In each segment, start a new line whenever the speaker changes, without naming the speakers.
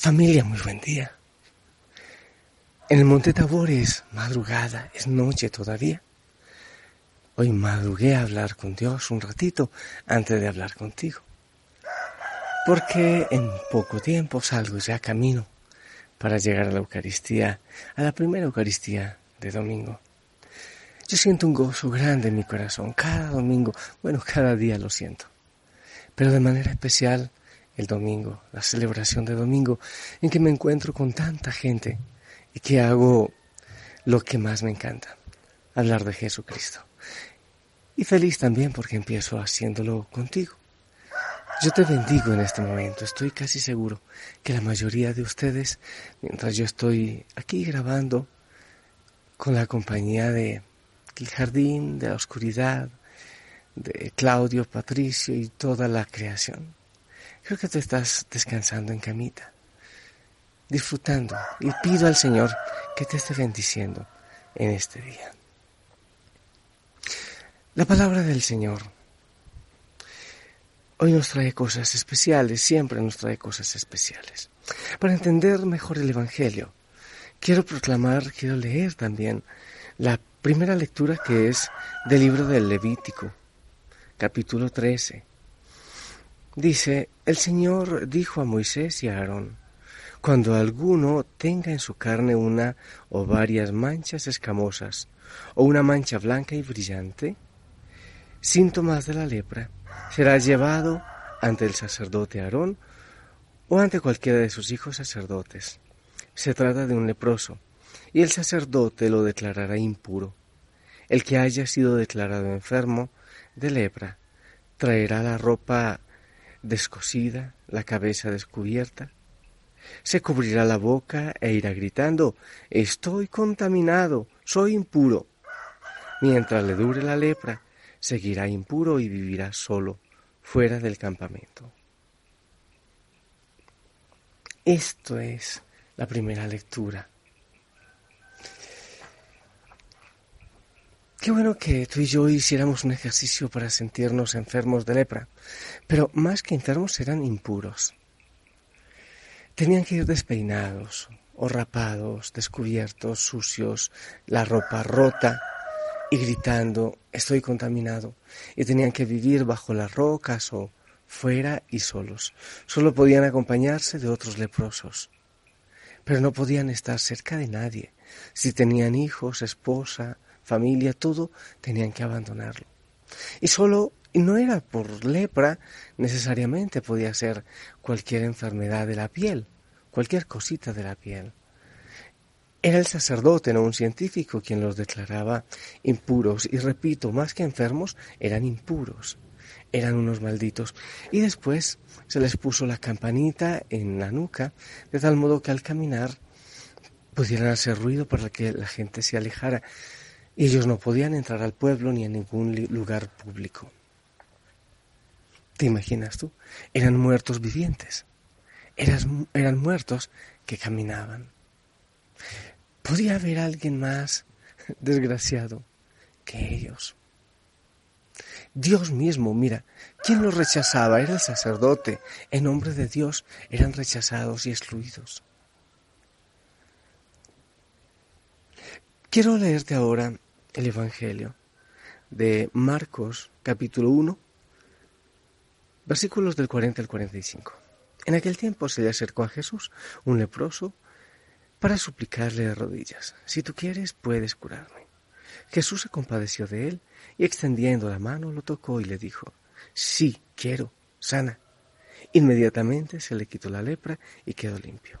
Familia, muy buen día. En el Monte Tabor es madrugada, es noche todavía. Hoy madrugué a hablar con Dios un ratito antes de hablar contigo. Porque en poco tiempo salgo ya camino para llegar a la Eucaristía, a la primera Eucaristía de domingo. Yo siento un gozo grande en mi corazón cada domingo, bueno, cada día lo siento, pero de manera especial el domingo, la celebración de domingo, en que me encuentro con tanta gente y que hago lo que más me encanta, hablar de Jesucristo. Y feliz también porque empiezo haciéndolo contigo. Yo te bendigo en este momento. Estoy casi seguro que la mayoría de ustedes, mientras yo estoy aquí grabando con la compañía de el jardín, de la oscuridad, de Claudio, Patricio y toda la creación, Creo que tú estás descansando en camita, disfrutando y pido al Señor que te esté bendiciendo en este día. La palabra del Señor hoy nos trae cosas especiales, siempre nos trae cosas especiales. Para entender mejor el Evangelio, quiero proclamar, quiero leer también la primera lectura que es del libro del Levítico, capítulo 13, Dice, el Señor dijo a Moisés y a Aarón, cuando alguno tenga en su carne una o varias manchas escamosas, o una mancha blanca y brillante, síntomas de la lepra, será llevado ante el sacerdote Aarón o ante cualquiera de sus hijos sacerdotes. Se trata de un leproso, y el sacerdote lo declarará impuro. El que haya sido declarado enfermo de lepra traerá la ropa descosida, la cabeza descubierta. Se cubrirá la boca e irá gritando, Estoy contaminado, soy impuro. Mientras le dure la lepra, seguirá impuro y vivirá solo, fuera del campamento. Esto es la primera lectura Qué bueno que tú y yo hiciéramos un ejercicio para sentirnos enfermos de lepra, pero más que enfermos eran impuros. Tenían que ir despeinados o rapados, descubiertos, sucios, la ropa rota y gritando, estoy contaminado. Y tenían que vivir bajo las rocas o fuera y solos. Solo podían acompañarse de otros leprosos. Pero no podían estar cerca de nadie. Si tenían hijos, esposa, familia, todo, tenían que abandonarlo. Y solo, no era por lepra necesariamente, podía ser cualquier enfermedad de la piel, cualquier cosita de la piel. Era el sacerdote, no un científico, quien los declaraba impuros. Y repito, más que enfermos, eran impuros. Eran unos malditos. Y después se les puso la campanita en la nuca, de tal modo que al caminar pudieran hacer ruido para que la gente se alejara. Ellos no podían entrar al pueblo ni a ningún lugar público. ¿Te imaginas tú? Eran muertos vivientes. Eran, eran muertos que caminaban. ¿Podía haber alguien más desgraciado que ellos? Dios mismo, mira, ¿quién los rechazaba? Era el sacerdote. En nombre de Dios eran rechazados y excluidos. Quiero leerte ahora el Evangelio de Marcos capítulo 1, versículos del 40 al 45. En aquel tiempo se le acercó a Jesús un leproso para suplicarle de rodillas, si tú quieres puedes curarme. Jesús se compadeció de él y extendiendo la mano lo tocó y le dijo, sí, quiero, sana. Inmediatamente se le quitó la lepra y quedó limpio.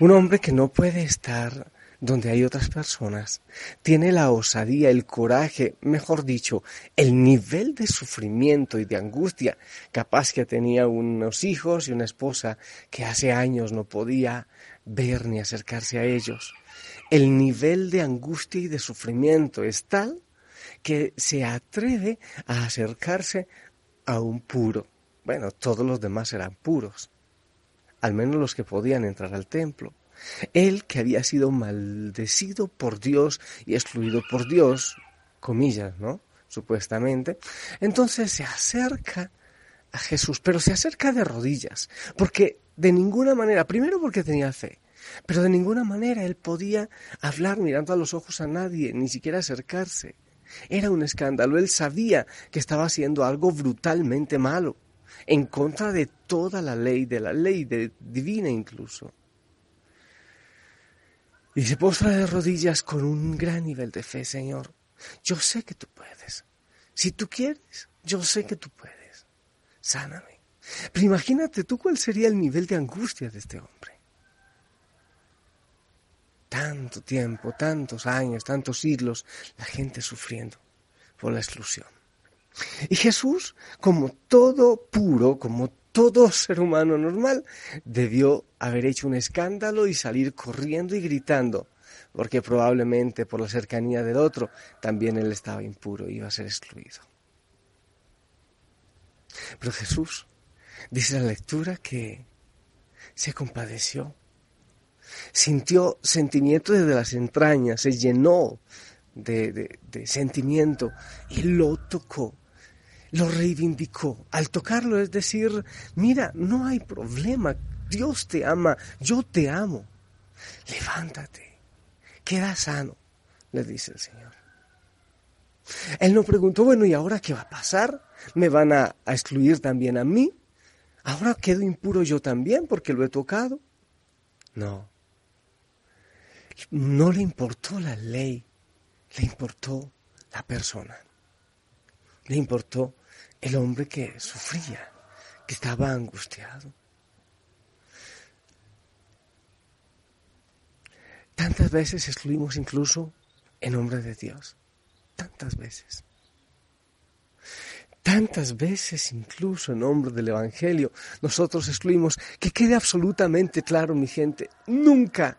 Un hombre que no puede estar donde hay otras personas, tiene la osadía, el coraje, mejor dicho, el nivel de sufrimiento y de angustia, capaz que tenía unos hijos y una esposa que hace años no podía ver ni acercarse a ellos. El nivel de angustia y de sufrimiento es tal que se atreve a acercarse a un puro. Bueno, todos los demás eran puros, al menos los que podían entrar al templo. Él que había sido maldecido por Dios y excluido por Dios, comillas, ¿no? Supuestamente. Entonces se acerca a Jesús, pero se acerca de rodillas, porque de ninguna manera, primero porque tenía fe, pero de ninguna manera él podía hablar mirando a los ojos a nadie, ni siquiera acercarse. Era un escándalo, él sabía que estaba haciendo algo brutalmente malo, en contra de toda la ley, de la ley divina incluso. Y se postra de rodillas con un gran nivel de fe, Señor. Yo sé que tú puedes. Si tú quieres, yo sé que tú puedes. Sáname. Pero imagínate tú cuál sería el nivel de angustia de este hombre. Tanto tiempo, tantos años, tantos siglos, la gente sufriendo por la exclusión. Y Jesús, como todo puro, como todo ser humano normal debió haber hecho un escándalo y salir corriendo y gritando, porque probablemente por la cercanía del otro también él estaba impuro y iba a ser excluido. Pero Jesús dice la lectura que se compadeció, sintió sentimiento desde las entrañas, se llenó de, de sentimiento y lo tocó lo reivindicó. Al tocarlo es decir, mira, no hay problema, Dios te ama, yo te amo. Levántate, queda sano, le dice el Señor. Él no preguntó, bueno, ¿y ahora qué va a pasar? ¿Me van a, a excluir también a mí? ¿Ahora quedo impuro yo también porque lo he tocado? No. No le importó la ley, le importó la persona. Le importó el hombre que sufría, que estaba angustiado. Tantas veces excluimos incluso en nombre de Dios. Tantas veces. Tantas veces incluso en nombre del Evangelio nosotros excluimos. Que quede absolutamente claro, mi gente, nunca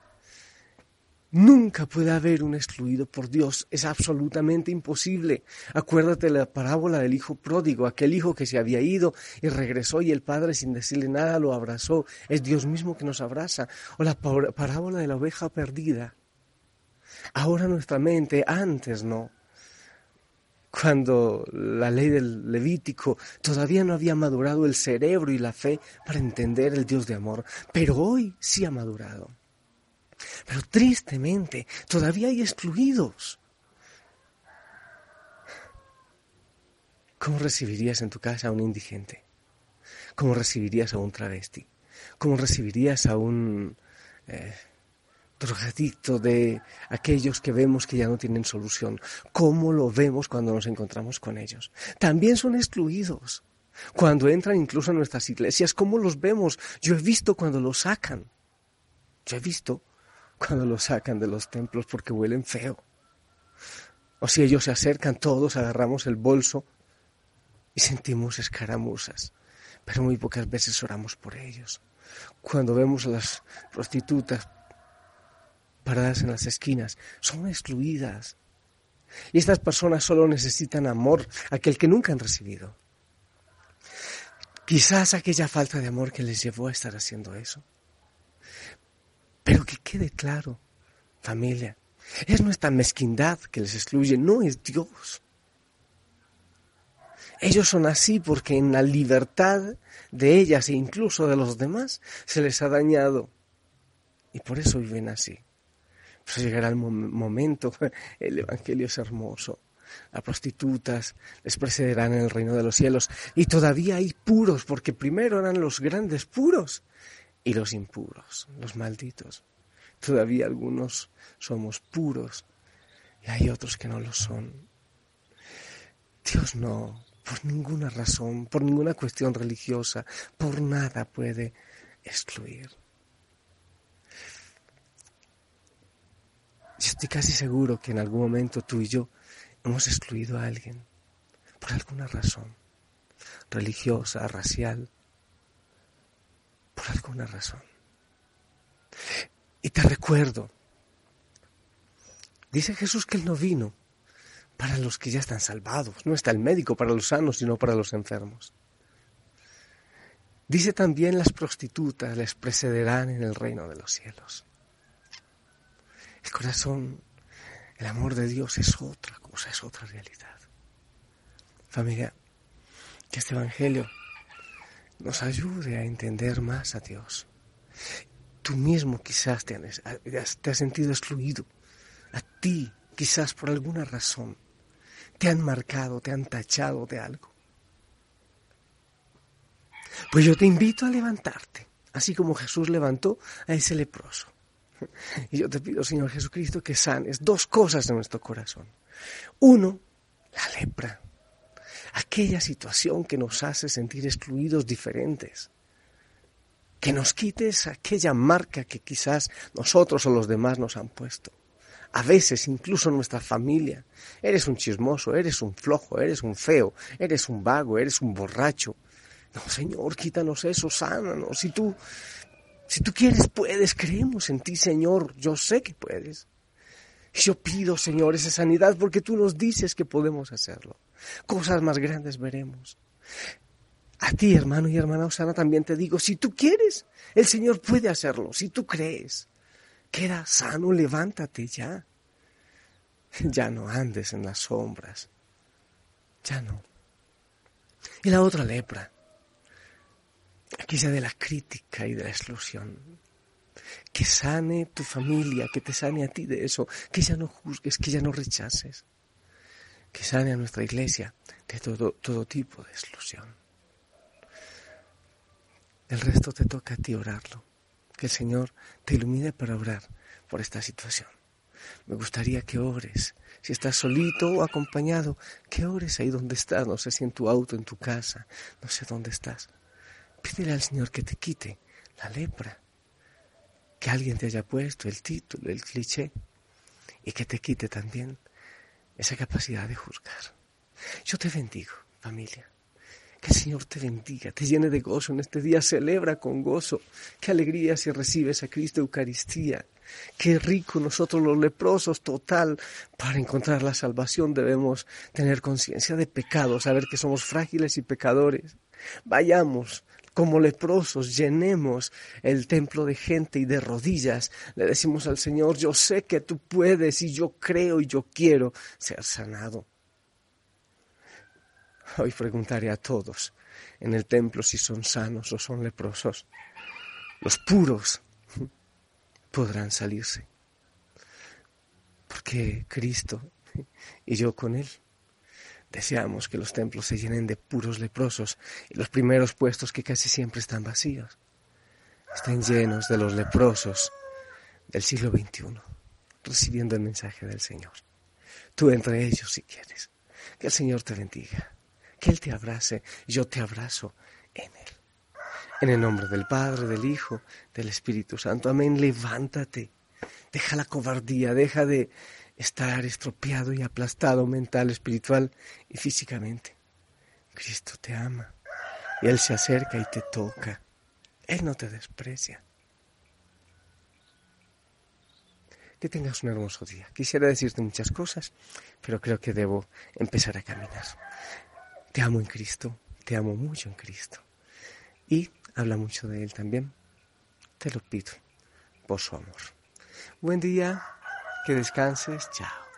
Nunca puede haber un excluido por Dios, es absolutamente imposible. Acuérdate la parábola del hijo pródigo, aquel hijo que se había ido y regresó y el padre sin decirle nada lo abrazó, es Dios mismo que nos abraza. O la parábola de la oveja perdida. Ahora nuestra mente, antes no, cuando la ley del Levítico todavía no había madurado el cerebro y la fe para entender el Dios de amor, pero hoy sí ha madurado. Pero tristemente, todavía hay excluidos. ¿Cómo recibirías en tu casa a un indigente? ¿Cómo recibirías a un travesti? ¿Cómo recibirías a un eh, drogadicto de aquellos que vemos que ya no tienen solución? ¿Cómo lo vemos cuando nos encontramos con ellos? También son excluidos. Cuando entran incluso a nuestras iglesias, ¿cómo los vemos? Yo he visto cuando los sacan. Yo he visto cuando los sacan de los templos porque huelen feo. O si ellos se acercan, todos agarramos el bolso y sentimos escaramuzas, pero muy pocas veces oramos por ellos. Cuando vemos a las prostitutas paradas en las esquinas, son excluidas. Y estas personas solo necesitan amor, aquel que nunca han recibido. Quizás aquella falta de amor que les llevó a estar haciendo eso. Pero que quede claro, familia, es nuestra mezquindad que les excluye, no es Dios. Ellos son así porque en la libertad de ellas e incluso de los demás se les ha dañado. Y por eso viven así. Pues llegará el momento, el Evangelio es hermoso. Las prostitutas les precederán en el reino de los cielos. Y todavía hay puros, porque primero eran los grandes puros y los impuros, los malditos. Todavía algunos somos puros y hay otros que no lo son. Dios no, por ninguna razón, por ninguna cuestión religiosa, por nada puede excluir. Yo estoy casi seguro que en algún momento tú y yo hemos excluido a alguien por alguna razón, religiosa, racial, alguna razón. Y te recuerdo, dice Jesús que Él no vino para los que ya están salvados, no está el médico para los sanos, sino para los enfermos. Dice también las prostitutas les precederán en el reino de los cielos. El corazón, el amor de Dios es otra cosa, es otra realidad. Familia, que este Evangelio nos ayude a entender más a Dios. Tú mismo quizás te has, sentido excluido. A ti, quizás por alguna razón, te han marcado, te han tachado de algo. Pues yo te invito a levantarte, así como Jesús levantó a ese leproso. Y yo te pido, Señor Jesucristo, que sanes dos cosas en nuestro corazón. Uno, la lepra, aquella situación que nos hace sentir excluidos, diferentes. Que nos quites aquella marca que quizás nosotros o los demás nos han puesto. A veces incluso nuestra familia. Eres un chismoso, eres un flojo, eres un feo, eres un vago, eres un borracho. No, Señor, quítanos eso, sánanos. Si tú si tú quieres, puedes, creemos en ti, Señor, yo sé que puedes. Yo pido, Señor, esa sanidad porque tú nos dices que podemos hacerlo. Cosas más grandes veremos. A ti, hermano y hermana Osana, también te digo, si tú quieres, el Señor puede hacerlo. Si tú crees, queda sano, levántate ya. Ya no andes en las sombras. Ya no. Y la otra lepra aquella de la crítica y de la exclusión. Que sane tu familia, que te sane a ti de eso, que ya no juzgues, que ya no rechaces. Que sane a nuestra iglesia de todo, todo tipo de exclusión. El resto te toca a ti orarlo. Que el Señor te ilumine para orar por esta situación. Me gustaría que ores. Si estás solito o acompañado, que ores ahí donde estás. No sé si en tu auto, en tu casa, no sé dónde estás Pídele al Señor que te quite la lepra, que alguien te haya puesto el título, el cliché, y que te quite también esa capacidad de juzgar. Yo te bendigo, familia. Que el Señor te bendiga, te llene de gozo en este día, celebra con gozo. Qué alegría si recibes a Cristo Eucaristía. Qué rico nosotros los leprosos, total. Para encontrar la salvación debemos tener conciencia de pecado, saber que somos frágiles y pecadores. Vayamos como leprosos, llenemos el templo de gente y de rodillas. Le decimos al Señor, yo sé que tú puedes y yo creo y yo quiero ser sanado. Hoy preguntaré a todos en el templo si son sanos o son leprosos. Los puros podrán salirse. Porque Cristo y yo con Él Deseamos que los templos se llenen de puros leprosos y los primeros puestos que casi siempre están vacíos estén llenos de los leprosos del siglo XXI, recibiendo el mensaje del Señor. Tú entre ellos si quieres. Que el Señor te bendiga, que Él te abrace, yo te abrazo en Él. En el nombre del Padre, del Hijo, del Espíritu Santo. Amén. Levántate. Deja la cobardía, deja de estar estropeado y aplastado mental, espiritual y físicamente. Cristo te ama y Él se acerca y te toca. Él no te desprecia. Que tengas un hermoso día. Quisiera decirte muchas cosas, pero creo que debo empezar a caminar. Te amo en Cristo, te amo mucho en Cristo. Y habla mucho de Él también. Te lo pido por su amor. Buen día. Que descanses. Chao.